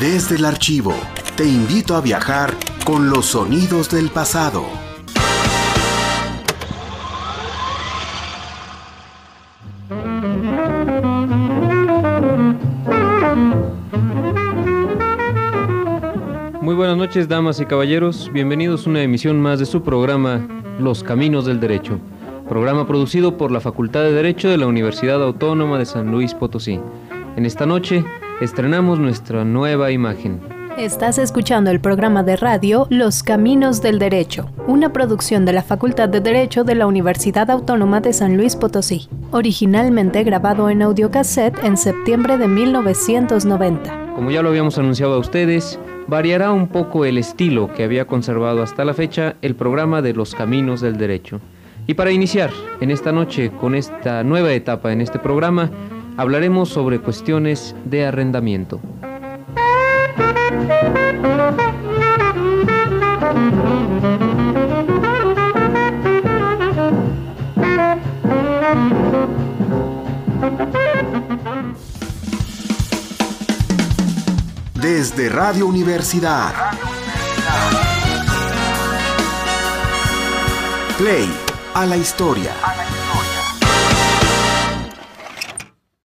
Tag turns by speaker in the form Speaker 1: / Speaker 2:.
Speaker 1: Desde el archivo, te invito a viajar con los sonidos del pasado.
Speaker 2: Muy buenas noches, damas y caballeros. Bienvenidos a una emisión más de su programa Los Caminos del Derecho, programa producido por la Facultad de Derecho de la Universidad Autónoma de San Luis Potosí. En esta noche estrenamos nuestra nueva imagen.
Speaker 3: Estás escuchando el programa de radio Los Caminos del Derecho, una producción de la Facultad de Derecho de la Universidad Autónoma de San Luis Potosí, originalmente grabado en audiocassette en septiembre de 1990.
Speaker 2: Como ya lo habíamos anunciado a ustedes, variará un poco el estilo que había conservado hasta la fecha el programa de Los Caminos del Derecho. Y para iniciar en esta noche con esta nueva etapa en este programa, hablaremos sobre cuestiones de arrendamiento.
Speaker 1: Desde Radio Universidad. Play a la historia.